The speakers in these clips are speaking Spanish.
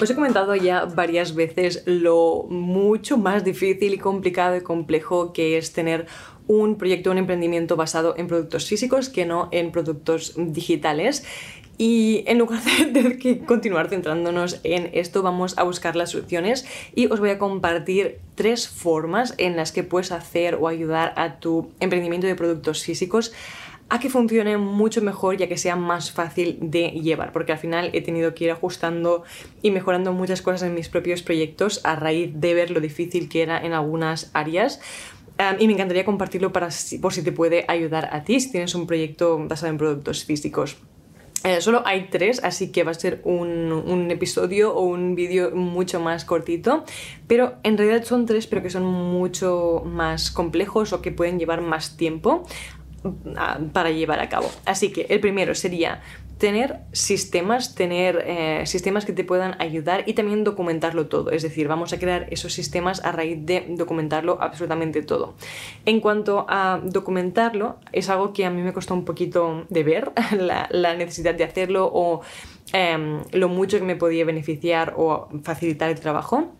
Os he comentado ya varias veces lo mucho más difícil y complicado y complejo que es tener un proyecto, un emprendimiento basado en productos físicos que no en productos digitales. Y en lugar de, que continuar centrándonos en esto, vamos a buscar las soluciones y os voy a compartir tres formas en las que puedes hacer o ayudar a tu emprendimiento de productos físicos a que funcione mucho mejor y a que sea más fácil de llevar, porque al final he tenido que ir ajustando y mejorando muchas cosas en mis propios proyectos a raíz de ver lo difícil que era en algunas áreas. y me encantaría compartirlo para, por si te puede ayudar a ti, si tienes un proyecto basado en productos físicos. Eh, solo hay tres, así que va a ser un, un episodio o un vídeo mucho más cortito, pero en realidad son tres, pero que son mucho más complejos o que pueden llevar más tiempo para llevar a cabo. Así que el primero sería tener sistemas, tener eh, sistemas que te puedan ayudar y también documentarlo todo. Es decir, vamos a crear esos sistemas a raíz de documentarlo absolutamente todo. En cuanto a documentarlo, es algo que a mí me costó un poquito de ver, la, necesidad de hacerlo o em, lo mucho que me podía beneficiar o facilitar el trabajo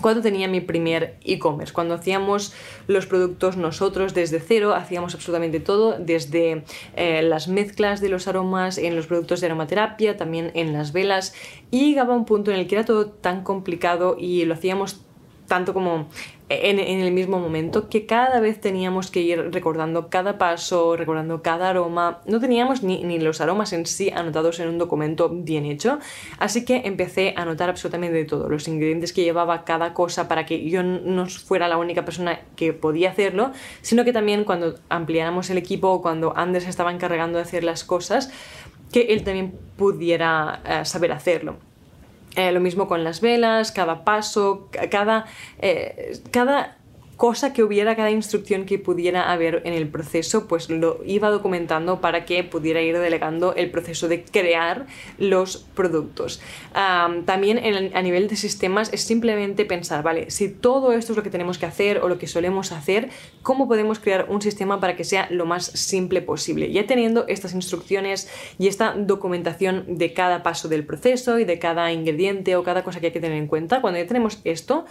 cuando tenía mi primer e-commerce, cuando hacíamos los productos nosotros desde cero, hacíamos absolutamente todo, desde eh, las mezclas de los aromas en los productos de aromaterapia, también en las velas, y llegaba un punto en el que era todo tan complicado y lo hacíamos tanto como en, el mismo momento que cada vez teníamos que ir recordando cada paso, recordando cada aroma. No teníamos ni, ni, los aromas en sí anotados en un documento bien hecho, así que empecé a anotar absolutamente todo, los ingredientes que llevaba cada cosa para que yo no fuera la única persona que podía hacerlo, sino que también cuando ampliáramos el equipo cuando Anders estaba encargando de hacer las cosas, que él también pudiera eh, saber hacerlo. Eh, lo mismo con las velas, cada paso, cada, eh, cada cosa que hubiera, cada instrucción que pudiera haber en el proceso, pues lo iba documentando para que pudiera ir delegando el proceso de crear los productos. también a nivel de sistemas es simplemente pensar, vale, si todo esto es lo que tenemos que hacer o lo que solemos hacer, ¿cómo podemos crear un sistema para que sea lo más simple posible? Ya teniendo estas instrucciones y esta documentación de cada paso del proceso y de cada ingrediente o cada cosa que hay que tener en cuenta, cuando ya tenemos esto,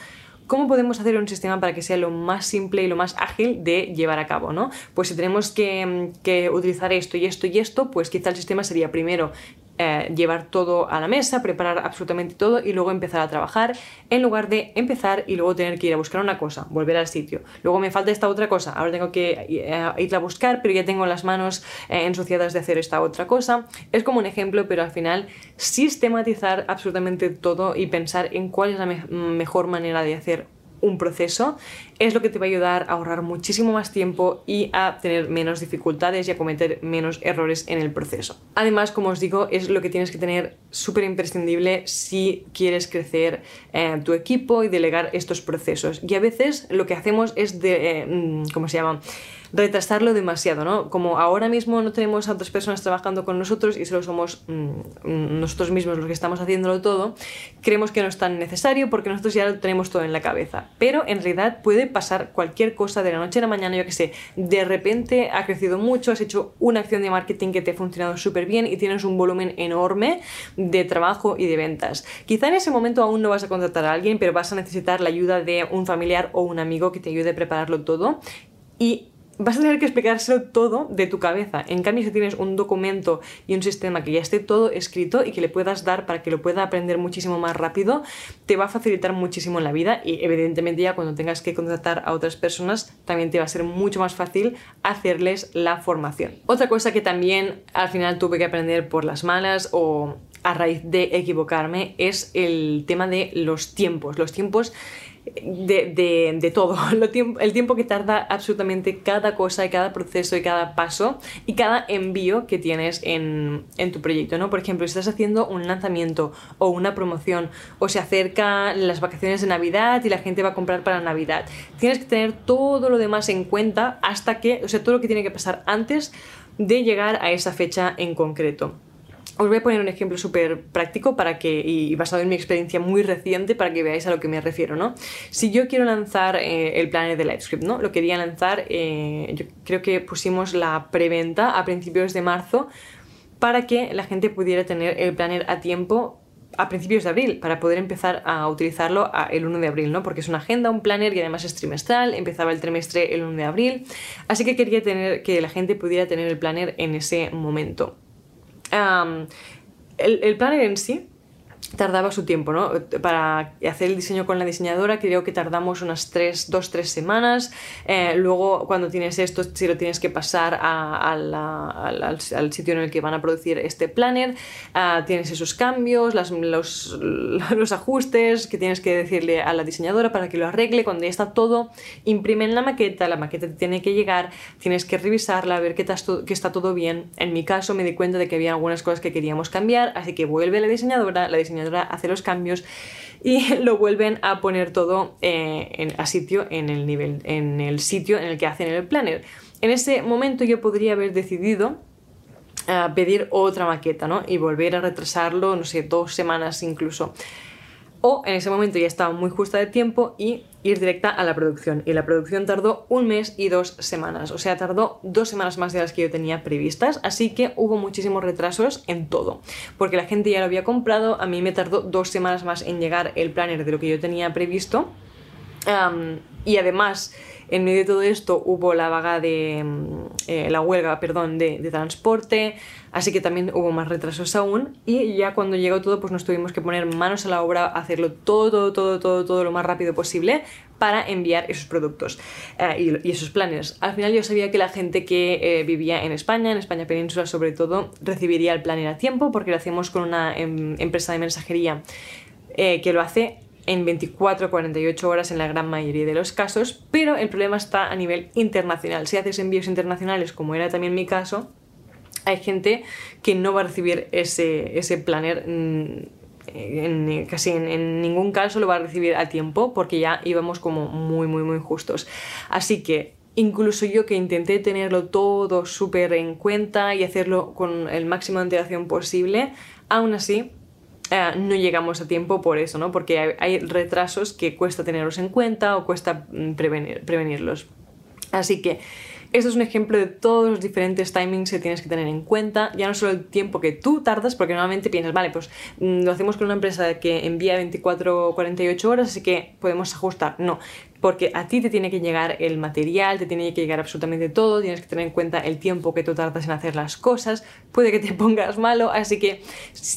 ¿Cómo podemos hacer un sistema para que sea lo más simple y lo más ágil de llevar a cabo? ¿no? Pues si tenemos que, que utilizar esto y esto y esto, pues quizá el sistema sería primero eh, llevar todo a la mesa, preparar absolutamente todo y luego empezar a trabajar, en lugar de empezar y luego tener que ir a buscar una cosa, volver al sitio. Luego me falta esta otra cosa, ahora tengo que eh, ir a buscar, pero ya tengo las manos eh, ensuciadas de hacer esta otra cosa. Es como un ejemplo, pero al final sistematizar absolutamente todo y pensar en cuál es la mejor manera de hacer un proceso, es lo que te va a ayudar a ahorrar muchísimo más tiempo y a tener menos dificultades y a cometer menos errores en el proceso. Además, como os digo, es lo que tienes que tener súper imprescindible si quieres crecer eh, tu equipo y delegar estos procesos. Y a veces lo que hacemos es de, eh, mm, ¿cómo se llama? Retrasarlo demasiado, ¿no? Como ahora mismo no tenemos a otras personas trabajando con nosotros y solo somos mm, nosotros mismos los que estamos haciéndolo todo, creemos que no es tan necesario porque nosotros ya lo tenemos todo en la cabeza. Pero en realidad puede pasar cualquier cosa de la noche a la mañana, yo que sé, de repente ha crecido mucho, has hecho una acción de marketing que te ha funcionado súper bien y tienes un volumen enorme de trabajo y de ventas. Quizá en ese momento aún no vas a contratar a alguien, pero vas a necesitar la ayuda de un familiar o un amigo que te ayude a prepararlo todo. Y vas a tener que explicárselo todo de tu cabeza. En cambio, si tienes un documento y un sistema que ya esté todo escrito y que le puedas dar para que lo pueda aprender muchísimo más rápido, te va a facilitar muchísimo en la vida y evidentemente ya cuando tengas que contratar a otras personas, también te va a ser mucho más fácil hacerles la formación. Otra cosa que también al final tuve que aprender por las malas o a raíz de equivocarme es el tema de los tiempos. Los tiempos de, todo, el tiempo que tarda absolutamente cada cosa y cada proceso y cada paso y cada envío que tienes en, tu proyecto, ¿no? Por ejemplo, si estás haciendo un lanzamiento o una promoción o se acercan las vacaciones de Navidad y la gente va a comprar para Navidad, tienes que tener todo lo demás en cuenta hasta que, o sea, todo lo que tiene que pasar antes de llegar a esa fecha en concreto. Os voy a poner un ejemplo súper práctico para que, y basado en mi experiencia muy reciente para que veáis a lo que me refiero, ¿no? Si yo quiero lanzar eh, el planner de LiveScript, ¿no? Lo quería lanzar, eh, yo creo que pusimos la preventa a principios de marzo para que la gente pudiera tener el planner a tiempo a principios de abril para poder empezar a utilizarlo el 1 de abril, ¿no? Porque es una agenda, un planner y además es trimestral, empezaba el trimestre el 1 de abril, así que quería tener que la gente pudiera tener el planner en ese momento el, el planner en sí tardaba su tiempo, ¿no? Para hacer el diseño con la diseñadora creo que tardamos unas 3, 2, 3 semanas. Eh, luego cuando tienes esto, si lo tienes que pasar al, al, sitio en el que van a producir este planner, ah, tienes esos cambios, los, los, ajustes que tienes que decirle a la diseñadora para que lo arregle. Cuando ya está todo, imprimen la maqueta, la maqueta te tiene que llegar, tienes que revisarla, ver que, que está todo bien. En mi caso me di cuenta de que había algunas cosas que queríamos cambiar, así que vuelve la diseñadora, la diseñadora hace los cambios y lo vuelven a poner todo eh, en, a sitio en el, nivel, en el sitio en el que hacen el planner. En ese momento yo podría haber decidido eh, pedir otra maqueta ¿no? y volver a retrasarlo, no sé, dos semanas incluso o en ese momento ya estaba muy justa de tiempo y ir directa a la producción. Y la producción tardó un mes y dos semanas, o sea, tardó dos semanas más de las que yo tenía previstas, así que hubo muchísimos retrasos en todo, porque la gente ya lo había comprado, a mí me tardó dos semanas más en llegar el planner de lo que yo tenía previsto. Y además en medio de todo esto hubo la vaga de mm, eh, la huelga, perdón, de, transporte, así que también hubo más retrasos aún y ya cuando llegó todo pues nos tuvimos que poner manos a la obra, hacerlo todo, todo, todo, todo, todo lo más rápido posible para enviar esos productos eh, y, esos planes. Al final yo sabía que la gente que eh, vivía en España, en España Península sobre todo, recibiría el planner a tiempo porque lo hacemos con una em, empresa de mensajería que lo hace en 24 48 horas en la gran mayoría de los casos, pero el problema está a nivel internacional. Si haces envíos internacionales, como era también mi caso, hay gente que no va a recibir ese, ese planner. Mm, casi en, ningún caso lo va a recibir a tiempo porque ya íbamos como muy muy muy justos así que incluso yo que intenté tenerlo todo súper en cuenta y hacerlo con el máximo de antelación posible aún así no llegamos a tiempo por eso, ¿no? Porque hay, retrasos que cuesta tenerlos en cuenta o cuesta mm, prevenirlos. Así que esto es un ejemplo de todos los diferentes timings que tienes que tener en cuenta, ya no solo el tiempo que tú tardas, porque normalmente piensas, vale, pues mm, lo hacemos con una empresa que envía 24 o 48 horas, así que podemos ajustar. No, porque a ti te tiene que llegar el material, te tiene que llegar absolutamente todo, tienes que tener en cuenta el tiempo que tú tardas en hacer las cosas, puede que te pongas malo, así que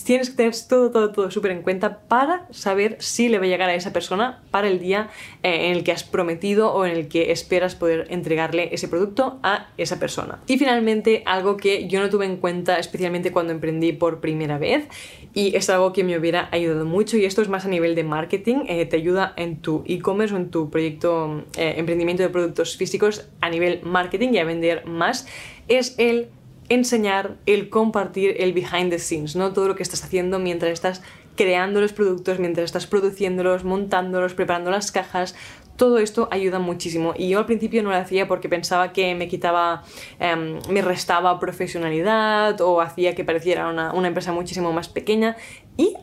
tienes que tener todo, todo, todo súper en cuenta para saber si le va a llegar a esa persona para el día eh, en el que has prometido o en el que esperas poder entregarle ese producto a esa persona. Y finalmente, algo que yo no tuve en cuenta especialmente cuando emprendí por primera vez y es algo que me hubiera ayudado mucho y esto es más a nivel de marketing, eh, te ayuda en tu e-commerce o en tu proyecto eh, emprendimiento de productos físicos a nivel marketing y a vender más, es el enseñar, el compartir el behind the scenes, ¿no? Todo lo que estás haciendo mientras estás creando los productos, mientras estás produciéndolos, montándolos, preparando las cajas, todo esto ayuda muchísimo. Y yo al principio no lo hacía porque pensaba que me quitaba, em, me restaba profesionalidad o hacía que pareciera una, una empresa muchísimo más pequeña. Y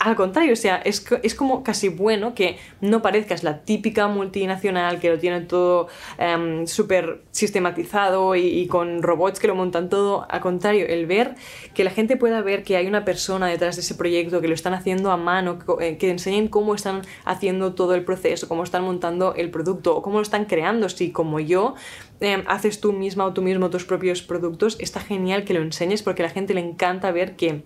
al contrario, o sea, es, es, como casi bueno que no parezcas la típica multinacional que lo tiene todo um, súper sistematizado y, con robots que lo montan todo. Al contrario, el ver que la gente pueda ver que hay una persona detrás de ese proyecto, que lo están haciendo a mano, que, que enseñen cómo están haciendo todo el proceso, cómo están montando el producto o cómo lo están creando. Si como yo em, haces tú misma o tú mismo tus propios productos, está genial que lo enseñes porque a la gente le encanta ver que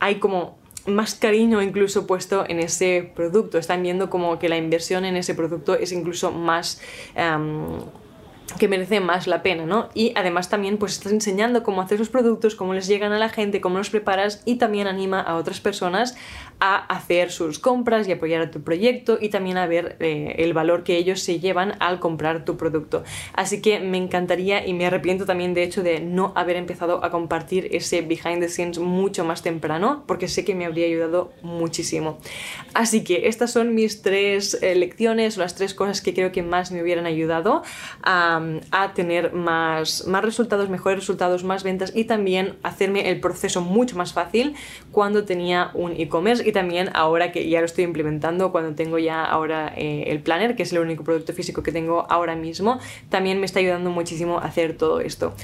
hay como más cariño incluso puesto en ese producto. Están viendo como que la inversión en ese producto es incluso más... Em, que merece más la pena, ¿no? Y además también pues estás enseñando cómo hacer los productos, cómo les llegan a la gente, cómo los preparas y también anima a otras personas a hacer sus compras y apoyar a tu proyecto y también a ver eh, el valor que ellos se llevan al comprar tu producto. Así que me encantaría y me arrepiento también de hecho de no haber empezado a compartir ese behind the scenes mucho más temprano porque sé que me habría ayudado muchísimo. Así que estas son mis tres eh, lecciones o las tres cosas que creo que más me hubieran ayudado a tener más, más resultados, mejores resultados, más ventas y también hacerme el proceso mucho más fácil cuando tenía un e-commerce y también ahora que ya lo estoy implementando, cuando tengo ya ahora eh, el planner, que es el único producto físico que tengo ahora mismo, también me está ayudando muchísimo a hacer todo esto.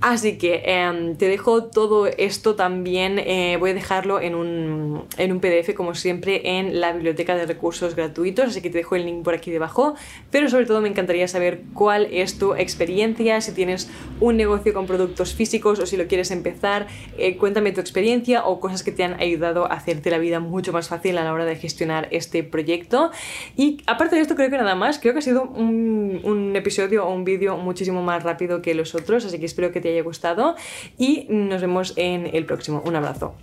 Así que em, te dejo todo esto también, eh, voy a dejarlo en un, en un PDF como siempre en la biblioteca de recursos gratuitos, así que te dejo el link por aquí debajo, pero sobre todo me encantaría saber cuál es tu experiencia, si tienes un negocio con productos físicos o si lo quieres empezar, eh, cuéntame tu experiencia o cosas que te han ayudado a hacerte la vida mucho más fácil a la hora de gestionar este proyecto. Y aparte de esto creo que nada más, creo que ha sido un, un episodio o un vídeo muchísimo más rápido que los otros, así que espero que te haya gustado y nos vemos en el próximo. Un abrazo.